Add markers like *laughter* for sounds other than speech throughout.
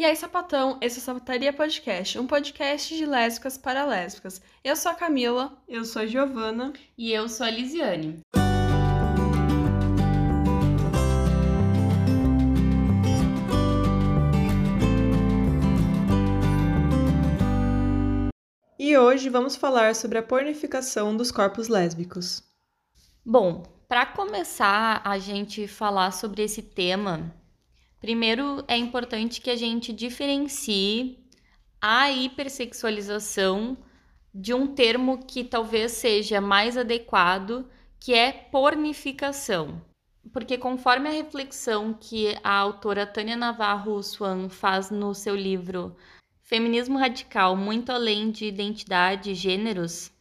E aí, sapatão, esse é o Sapataria Podcast, um podcast de lésbicas para lésbicas. Eu sou a Camila. Eu sou a Giovana. E eu sou a Lisiane. E hoje vamos falar sobre a pornificação dos corpos lésbicos. Bom, para começar a gente falar sobre esse tema, primeiro é importante que a gente diferencie a hipersexualização de um termo que talvez seja mais adequado, que é pornificação. Porque conforme a reflexão que a autora Tânia Navarro Swan faz no seu livro Feminismo Radical, muito além de identidade e gêneros,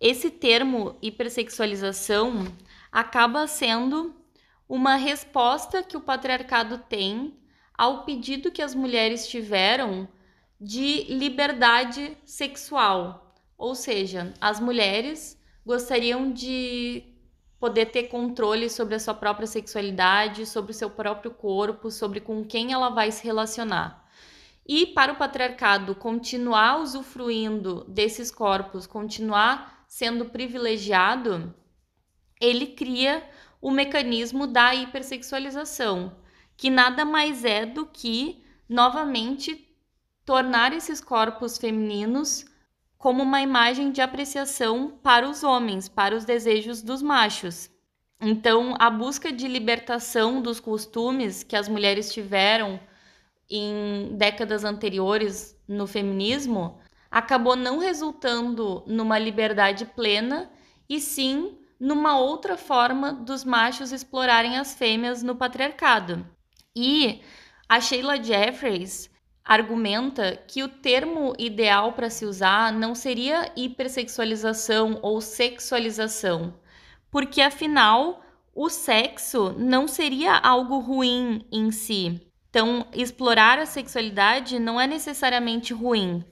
esse termo hipersexualização acaba sendo uma resposta que o patriarcado tem ao pedido que as mulheres tiveram de liberdade sexual. Ou seja, as mulheres gostariam de poder ter controle sobre a sua própria sexualidade, sobre o seu próprio corpo, sobre com quem ela vai se relacionar. E para o patriarcado continuar usufruindo desses corpos, continuar sendo privilegiado, ele cria o mecanismo da hipersexualização, que nada mais é do que, novamente, tornar esses corpos femininos como uma imagem de apreciação para os homens, para os desejos dos machos. Então, a busca de libertação dos costumes que as mulheres tiveram em décadas anteriores no feminismo acabou não resultando numa liberdade plena e sim numa outra forma dos machos explorarem as fêmeas no patriarcado. E a Sheila Jeffreys argumenta que o termo ideal para se usar não seria hipersexualização ou sexualização, porque afinal o sexo não seria algo ruim em si. Então, explorar a sexualidade não é necessariamente ruim,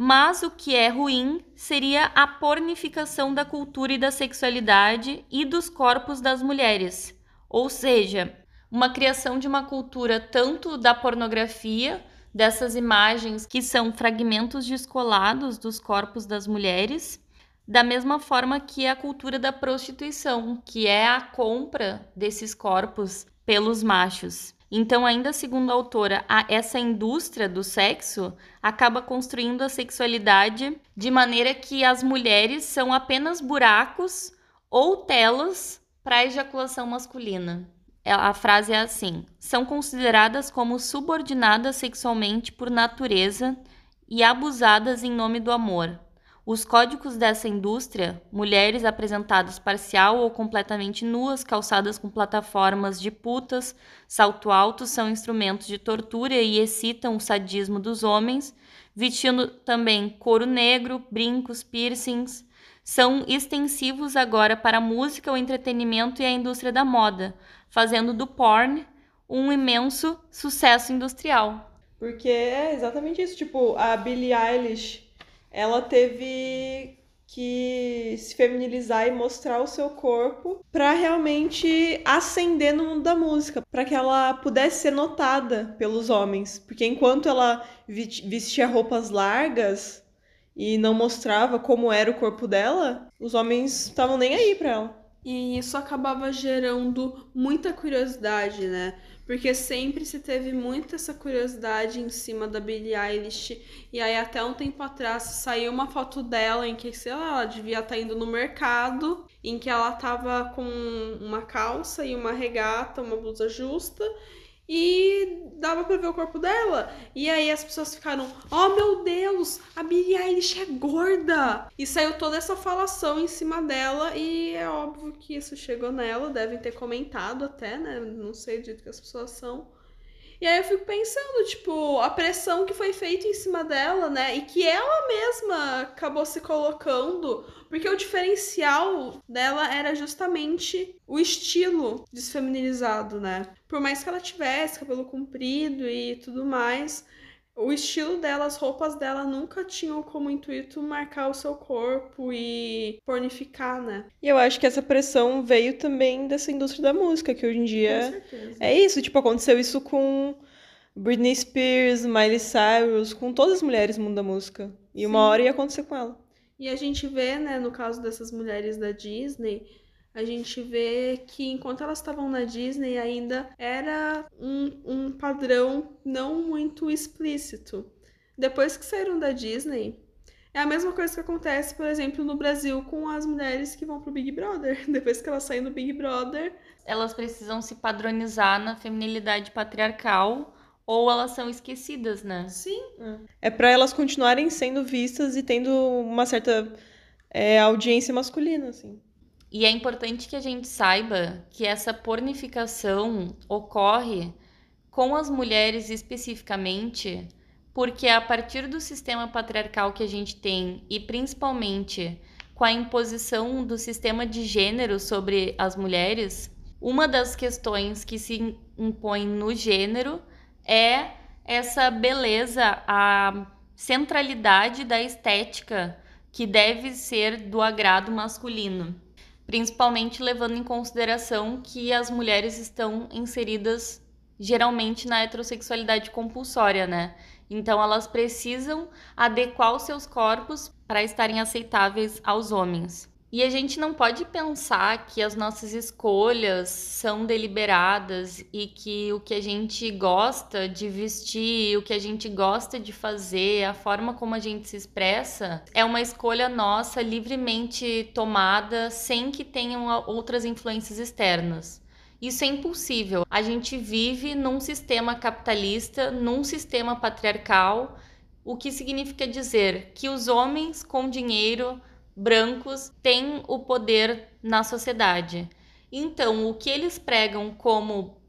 mas o que é ruim seria a pornificação da cultura e da sexualidade e dos corpos das mulheres. Ou seja, uma criação de uma cultura tanto da pornografia, dessas imagens que são fragmentos descolados dos corpos das mulheres, da mesma forma que a cultura da prostituição, que é a compra desses corpos pelos machos. Então, ainda segundo a autora, a, essa indústria do sexo acaba construindo a sexualidade de maneira que as mulheres são apenas buracos ou telas para ejaculação masculina. É, a frase é assim: são consideradas como subordinadas sexualmente por natureza e abusadas em nome do amor. Os códigos dessa indústria, mulheres apresentadas parcial ou completamente nuas, calçadas com plataformas de putas, salto alto, são instrumentos de tortura e excitam o sadismo dos homens, vestindo também couro negro, brincos, piercings, são extensivos agora para a música, o entretenimento e a indústria da moda, fazendo do porn um imenso sucesso industrial. Porque é exatamente isso, tipo, a Billie Eilish ela teve que se feminilizar e mostrar o seu corpo para realmente ascender no mundo da música, para que ela pudesse ser notada pelos homens, porque enquanto ela vestia roupas largas e não mostrava como era o corpo dela, os homens estavam nem aí para ela. E isso acabava gerando muita curiosidade, né? Porque sempre se teve muito essa curiosidade em cima da Billie Eilish. E aí, até um tempo atrás, saiu uma foto dela em que, sei lá, ela devia estar tá indo no mercado, em que ela tava com uma calça e uma regata, uma blusa justa, e dava pra ver o corpo dela. E aí as pessoas ficaram: Oh meu Deus, a Billie Eilish é gorda! E saiu toda essa falação em cima dela. E é óbvio que isso chegou nela, devem ter comentado até, né? Não sei do jeito que as pessoas são. E aí eu fico pensando, tipo, a pressão que foi feita em cima dela, né? E que ela mesma acabou se colocando, porque o diferencial dela era justamente o estilo desfeminilizado, né? Por mais que ela tivesse cabelo comprido e tudo mais, o estilo dela, as roupas dela nunca tinham como intuito marcar o seu corpo e pornificar, né? E eu acho que essa pressão veio também dessa indústria da música, que hoje em dia é isso, tipo, aconteceu isso com Britney Spears, Miley Cyrus, com todas as mulheres no mundo da música. E uma Sim. hora ia acontecer com ela. E a gente vê, né, no caso dessas mulheres da Disney, a gente vê que enquanto elas estavam na Disney ainda era um, um padrão não muito explícito. Depois que saíram da Disney, é a mesma coisa que acontece, por exemplo, no Brasil com as mulheres que vão pro Big Brother. *laughs* Depois que elas saem do Big Brother, Elas precisam se padronizar na feminilidade patriarcal ou elas são esquecidas, né? sim, É pra elas continuarem sendo vistas e tendo uma certa é, audiência masculina, assim. E é importante que a gente saiba que essa pornificação ocorre com as mulheres especificamente, porque a partir do sistema patriarcal que a gente tem e principalmente com a imposição do sistema de gênero sobre as mulheres, uma das questões que se impõe no gênero é essa beleza, a centralidade da estética que deve ser do agrado masculino principalmente levando em consideração que as mulheres estão inseridas geralmente na heterossexualidade compulsória, né? Então elas precisam adequar os seus corpos para estarem aceitáveis aos homens. E a gente não pode pensar que as nossas escolhas são deliberadas e que o que a gente gosta de vestir, o que a gente gosta de fazer, a forma como a gente se expressa, é uma escolha nossa livremente tomada sem que tenham outras influências externas. Isso é impossível. A gente vive num sistema capitalista, num sistema patriarcal, o que significa dizer que os homens com dinheiro brancos têm o poder na sociedade. Então, o que eles pregam como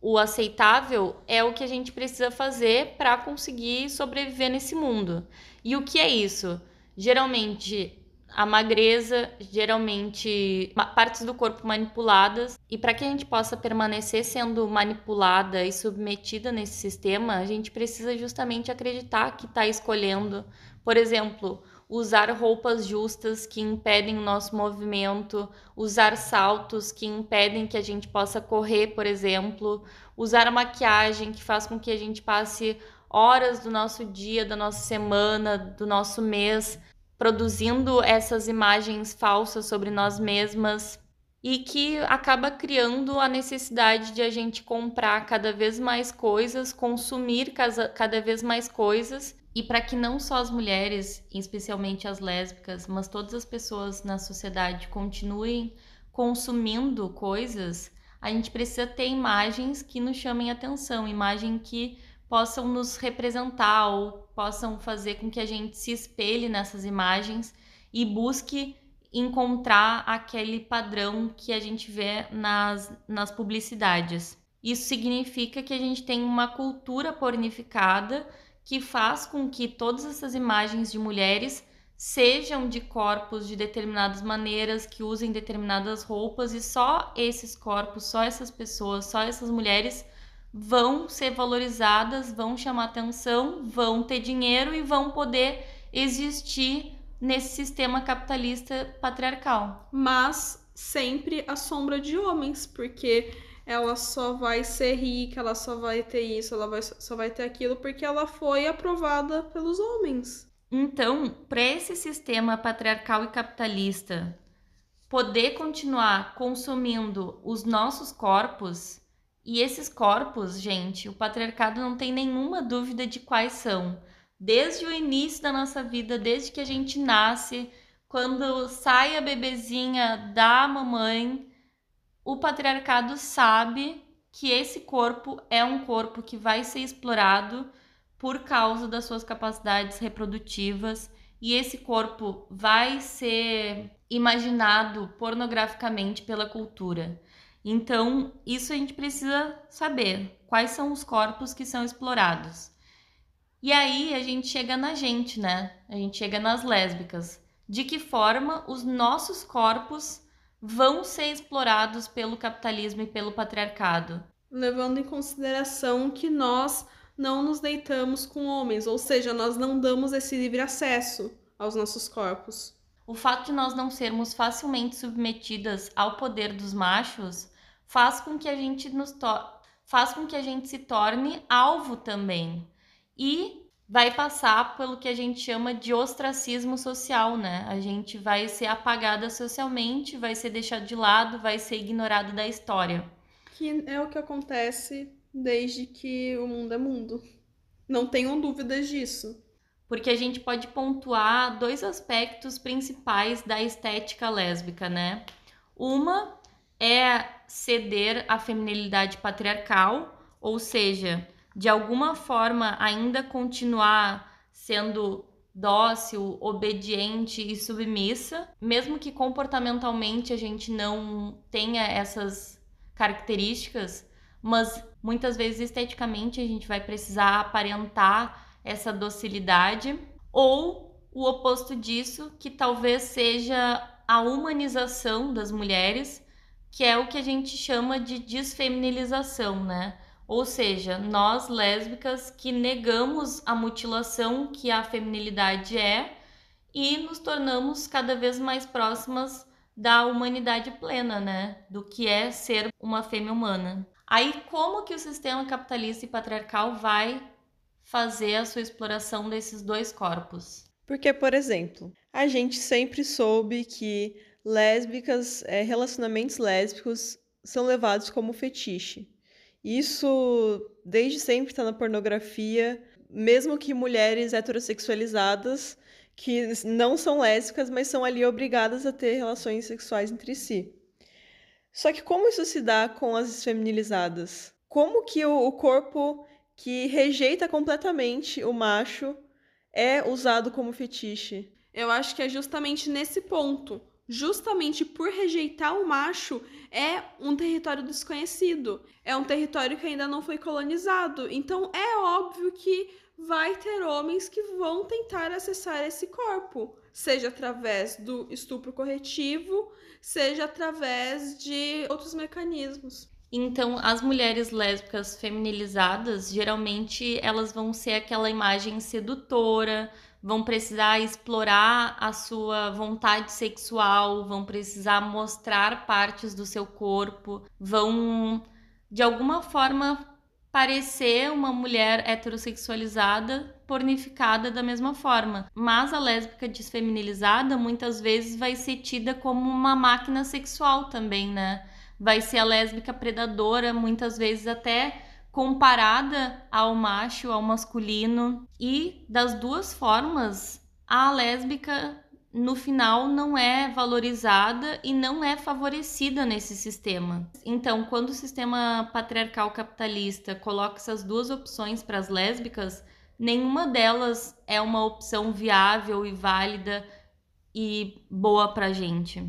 o aceitável é o que a gente precisa fazer para conseguir sobreviver nesse mundo. E o que é isso? Geralmente a magreza, geralmente partes do corpo manipuladas. E para que a gente possa permanecer sendo manipulada e submetida nesse sistema, a gente precisa justamente acreditar que está escolhendo, por exemplo, usar roupas justas que impedem o nosso movimento, usar saltos que impedem que a gente possa correr, por exemplo, usar a maquiagem que faz com que a gente passe horas do nosso dia, da nossa semana, do nosso mês produzindo essas imagens falsas sobre nós mesmas e que acaba criando a necessidade de a gente comprar cada vez mais coisas, consumir cada vez mais coisas e para que não só as mulheres, especialmente as lésbicas, mas todas as pessoas na sociedade continuem consumindo coisas, a gente precisa ter imagens que nos chamem atenção, imagens que possam nos representar ou possam fazer com que a gente se espelhe nessas imagens e busque encontrar aquele padrão que a gente vê nas, nas publicidades. Isso significa que a gente tem uma cultura pornificada que faz com que todas essas imagens de mulheres sejam de corpos de determinadas maneiras, que usem determinadas roupas e só esses corpos, só essas pessoas, só essas mulheres vão ser valorizadas, vão chamar atenção, vão ter dinheiro e vão poder existir nesse sistema capitalista patriarcal. Mas sempre à sombra de homens, porque ela só vai ser rica, ela só vai ter isso, ela vai, só vai ter aquilo porque ela foi aprovada pelos homens. Então, para esse sistema patriarcal e capitalista poder continuar consumindo os nossos corpos, e esses corpos, gente, o patriarcado não tem nenhuma dúvida de quais são. Desde o início da nossa vida, desde que a gente nasce, quando sai a bebezinha da mamãe, o patriarcado sabe que esse corpo é um corpo que vai ser explorado por causa das suas capacidades reprodutivas e esse corpo vai ser imaginado pornograficamente pela cultura. Então, isso a gente precisa saber quais são os corpos que são explorados. E aí a gente chega na gente, né? A gente chega nas lésbicas. De que forma os nossos corpos vão ser explorados pelo capitalismo e pelo patriarcado? Levando em consideração que nós não nos deitamos com homens, ou seja, nós não damos esse livre acesso aos nossos corpos. O fato de nós não sermos facilmente submetidas ao poder dos machos faz com que a gente nos faz com que a gente se torne alvo também. E vai passar pelo que a gente chama de ostracismo social, né? A gente vai ser apagada socialmente, vai ser deixado de lado, vai ser ignorado da história. Que é o que acontece desde que o mundo é mundo. Não tenham dúvidas disso. Porque a gente pode pontuar dois aspectos principais da estética lésbica, né? Uma é ceder à feminilidade patriarcal, ou seja, de alguma forma ainda continuar sendo dócil, obediente e submissa, mesmo que comportamentalmente a gente não tenha essas características, mas muitas vezes esteticamente a gente vai precisar aparentar essa docilidade, ou o oposto disso, que talvez seja a humanização das mulheres, que é o que a gente chama de desfeminilização, né? Ou seja, nós lésbicas que negamos a mutilação que a feminilidade é e nos tornamos cada vez mais próximas da humanidade plena, né? Do que é ser uma fêmea humana. Aí como que o sistema capitalista e patriarcal vai fazer a sua exploração desses dois corpos? Porque, por exemplo, a gente sempre soube que lésbicas, é, relacionamentos lésbicos são levados como fetiche. Isso desde sempre está na pornografia, mesmo que mulheres heterossexualizadas que não são lésbicas, mas são ali obrigadas a ter relações sexuais entre si. Só que como isso se dá com as feminilizadas? Como que o, corpo que rejeita completamente o macho é usado como fetiche? Eu acho que é justamente nesse ponto justamente por rejeitar o macho, é um território desconhecido, é um território que ainda não foi colonizado. Então é óbvio que vai ter homens que vão tentar acessar esse corpo, seja através do estupro corretivo, seja através de outros mecanismos. Então, as mulheres lésbicas feminilizadas, geralmente elas vão ser aquela imagem sedutora, vão precisar explorar a sua vontade sexual, vão precisar mostrar partes do seu corpo, vão de alguma forma parecer uma mulher heterossexualizada, pornificada da mesma forma. Mas a lésbica desfeminilizada muitas vezes vai ser tida como uma máquina sexual também, né? Vai ser a lésbica predadora, muitas vezes até comparada ao macho, ao masculino. E das duas formas, a lésbica no final não é valorizada e não é favorecida nesse sistema. Então, quando o sistema patriarcal capitalista coloca essas duas opções para as lésbicas, nenhuma delas é uma opção viável e válida e boa para gente.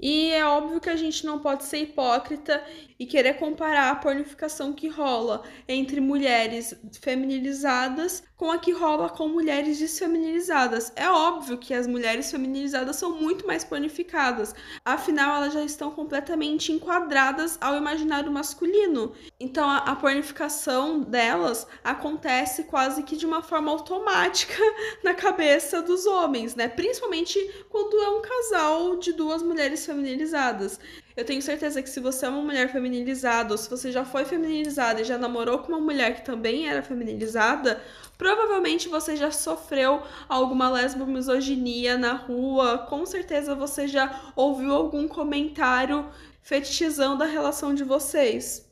E é óbvio que a gente não pode ser hipócrita e querer comparar a pornificação que rola entre mulheres feminilizadas com a que rola com mulheres desfeminilizadas. É óbvio que as mulheres feminilizadas são muito mais pornificadas, afinal elas já estão completamente enquadradas ao imaginário masculino. Então a, a pornificação delas acontece quase que de uma forma automática *laughs* na cabeça dos homens, né? Principalmente quando é um casal de duas mulheres feminilizadas. Eu tenho certeza que se você é uma mulher feminilizada, ou se você já foi feminilizada e já namorou com uma mulher que também era feminilizada, provavelmente você já sofreu alguma lesbomisoginia na rua, com certeza você já ouviu algum comentário fetichizando a relação de vocês.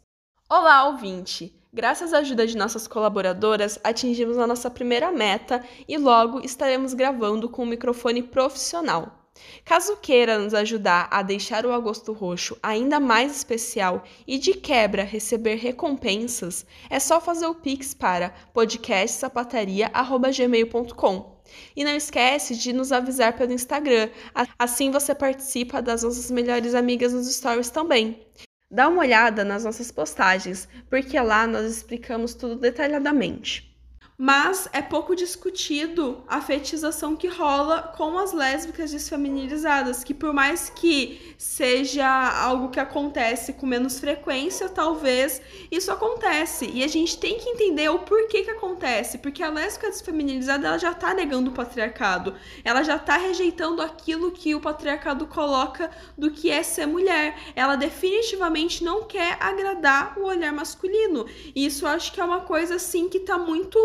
Olá, ouvinte! Graças à ajuda de nossas colaboradoras, atingimos a nossa primeira meta e logo estaremos gravando com um microfone profissional. Caso queira nos ajudar a deixar o Agosto Roxo ainda mais especial e de quebra receber recompensas, é só fazer o Pix para podcastsapataria.gmail.com. E não esquece de nos avisar pelo Instagram, assim você participa das nossas melhores amigas nos stories também. Dá uma olhada nas nossas postagens, porque lá nós explicamos tudo detalhadamente. Mas é pouco discutido a fetização que rola com as lésbicas desfeminilizadas, que por mais que seja algo que acontece com menos frequência, talvez isso acontece. E a gente tem que entender o porquê que acontece, porque a lésbica desfeminilizada ela já tá negando o patriarcado. Ela já tá rejeitando aquilo que o patriarcado coloca do que é ser mulher. Ela definitivamente não quer agradar o olhar masculino. E isso acho que é uma coisa assim que tá muito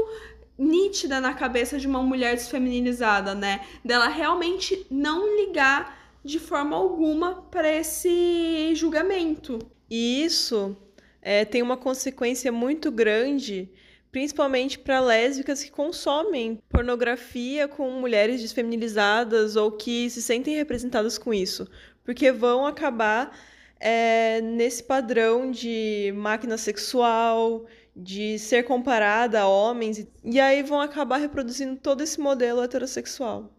nítida na cabeça de uma mulher desfeminilizada, né? Dela realmente não ligar de forma alguma para esse julgamento. E isso é, tem uma consequência muito grande, principalmente para lésbicas que consomem pornografia com mulheres desfeminilizadas ou que se sentem representadas com isso, porque vão acabar é, nesse padrão de máquina sexual, de ser comparada a homens, e aí vão acabar reproduzindo todo esse modelo heterossexual.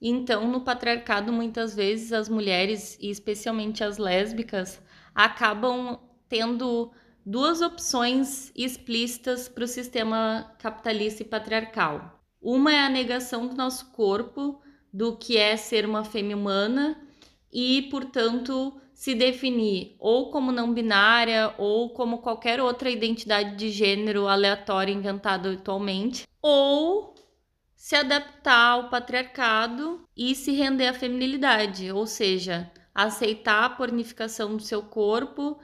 Então, no patriarcado, muitas vezes as mulheres, e especialmente as lésbicas, acabam tendo duas opções explícitas para o sistema capitalista e patriarcal. Uma é a negação do nosso corpo, do que é ser uma fêmea humana, e, portanto, se definir ou como não binária ou como qualquer outra identidade de gênero aleatória inventada atualmente, ou se adaptar ao patriarcado e se render à feminilidade, ou seja, aceitar a pornificação do seu corpo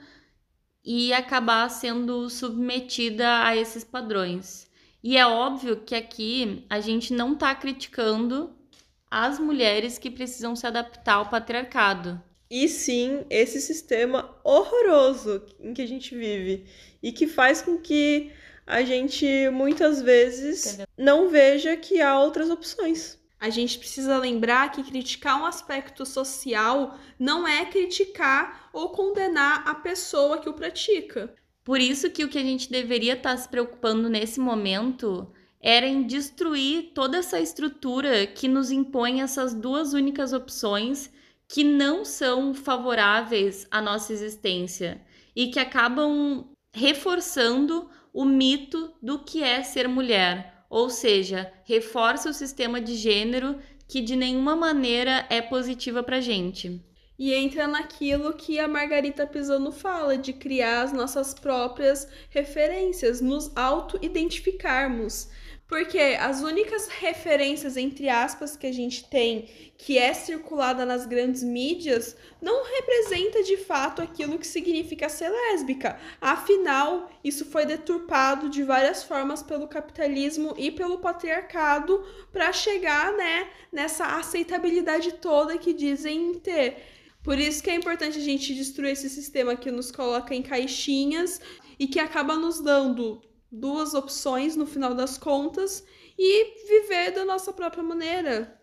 e acabar sendo submetida a esses padrões. E é óbvio que aqui a gente não está criticando as mulheres que precisam se adaptar ao patriarcado e sim esse sistema horroroso em que a gente vive e que faz com que a gente muitas vezes não veja que há outras opções. A gente precisa lembrar que criticar um aspecto social não é criticar ou condenar a pessoa que o pratica. Por isso que o que a gente deveria estar tá se preocupando nesse momento era em destruir toda essa estrutura que nos impõe essas duas únicas opções que não são favoráveis à nossa existência e que acabam reforçando o mito do que é ser mulher, ou seja, reforça o sistema de gênero que de nenhuma maneira é positiva pra gente. E entra naquilo que a Margarita Pisano fala, de criar as nossas próprias referências, nos auto-identificarmos. Porque as únicas referências, entre aspas, que a gente tem, que é circulada nas grandes mídias, não representa de fato aquilo que significa ser lésbica. Afinal, isso foi deturpado de várias formas pelo capitalismo e pelo patriarcado para chegar, né, nessa aceitabilidade toda que dizem ter. Por isso que é importante a gente destruir esse sistema que nos coloca em caixinhas e que acaba nos dando duas opções no final das contas e viver da nossa própria maneira.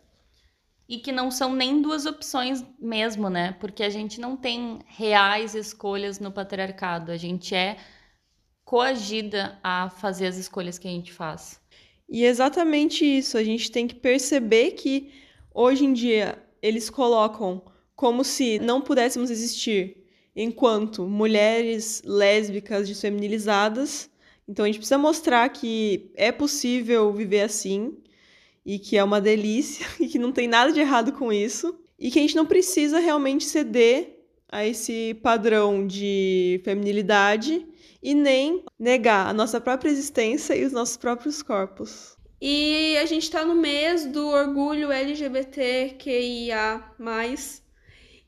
E que não são nem duas opções mesmo, né? Porque a gente não tem reais escolhas no patriarcado, a gente é coagida a fazer as escolhas que a gente faz. E é exatamente isso, a gente tem que perceber que hoje em dia eles colocam como se não pudéssemos existir enquanto mulheres lésbicas desfeminilizadas então a gente precisa mostrar que é possível viver assim e que é uma delícia *laughs* e que não tem nada de errado com isso e que a gente não precisa realmente ceder a esse padrão de feminilidade e nem negar a nossa própria existência e os nossos próprios corpos. E a gente está no mês do orgulho LGBTQIA+,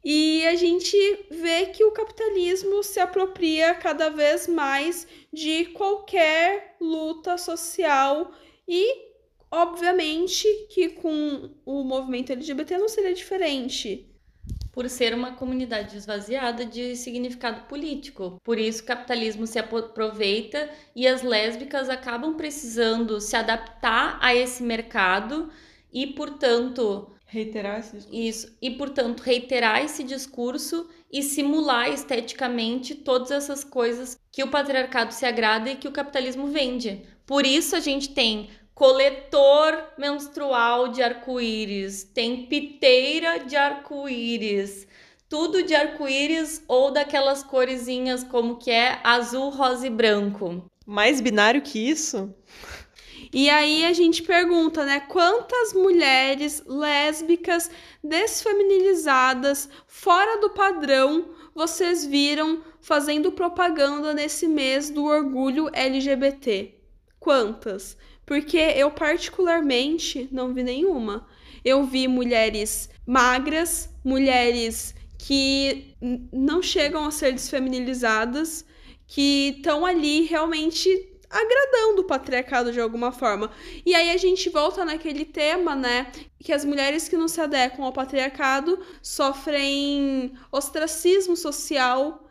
e a gente vê que o capitalismo se apropria cada vez mais de qualquer luta social e, obviamente, que com o movimento LGBT não seria diferente. Por ser uma comunidade esvaziada de significado político. Por isso, o capitalismo se aproveita e as lésbicas acabam precisando se adaptar a esse mercado e, portanto, Reiterar esse discurso. Isso. E, portanto, reiterar esse discurso e simular esteticamente todas essas coisas que o patriarcado se agrada e que o capitalismo vende. Por isso a gente tem coletor menstrual de arco-íris, tem piteira de arco-íris, tudo de arco-íris ou daquelas coresinhas como que é azul, rosa e branco. Mais binário que isso? E aí a gente pergunta, né, quantas mulheres lésbicas desfeminilizadas, fora do padrão, vocês viram fazendo propaganda nesse mês do orgulho LGBT? Quantas? Porque eu particularmente não vi nenhuma. Eu vi mulheres magras, mulheres que não chegam a ser desfeminilizadas, que estão ali realmente agradando o patriarcado de alguma forma. E aí a gente volta naquele tema, né, que as mulheres que não se adequam ao patriarcado sofrem ostracismo social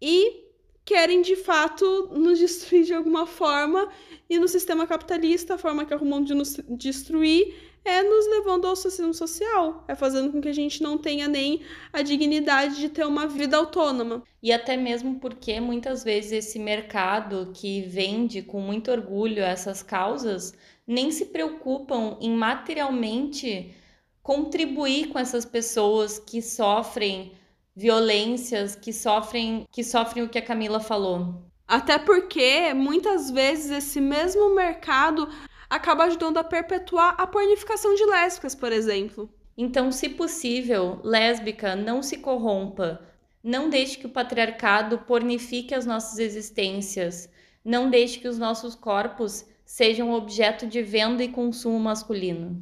e querem de fato nos destruir de alguma forma e no sistema capitalista a forma que arrumam de nos destruir é nos levando ao ostracismo social, é fazendo com que a gente não tenha nem a dignidade de ter uma vida autônoma. E até mesmo porque muitas vezes esse mercado que vende com muito orgulho essas causas nem se preocupam em materialmente contribuir com essas pessoas que sofrem violências, que sofrem, que sofrem o que a Camila falou. Até porque muitas vezes esse mesmo mercado acaba ajudando a perpetuar a pornificação de lésbicas, por exemplo. Então, se possível, lésbica, não se corrompa. Não deixe que o patriarcado pornifique as nossas existências. Não deixe que os nossos corpos sejam objeto de venda e consumo masculino.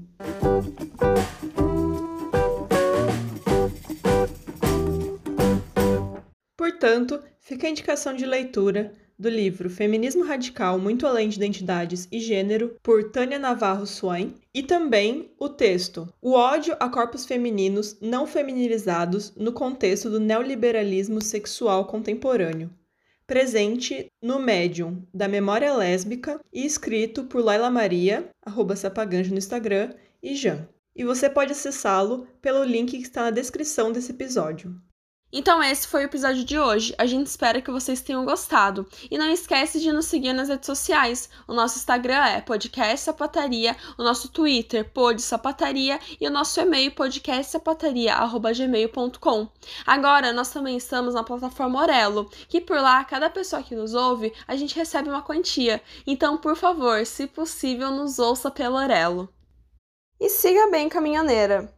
Portanto, fica a indicação de leitura do livro Feminismo Radical Muito Além de Identidades e Gênero, por Tânia Navarro Swain, e também o texto O ódio a corpos femininos não feminilizados no contexto do neoliberalismo sexual contemporâneo, presente no Medium da Memória Lésbica e escrito por Laila Maria, arroba Sapaganjo no Instagram, e Jan. E você pode acessá-lo pelo link que está na descrição desse episódio. Então esse foi o episódio de hoje. A gente espera que vocês tenham gostado. E não esquece de nos seguir nas redes sociais. O nosso Instagram é podcast sapataria, o nosso Twitter pod sapataria e o nosso e-mail podcastsapataria@gmail.com. Agora nós também estamos na plataforma Orelo, que por lá cada pessoa que nos ouve, a gente recebe uma quantia. Então, por favor, se possível, nos ouça pelo Orelo. E siga bem caminhoneira.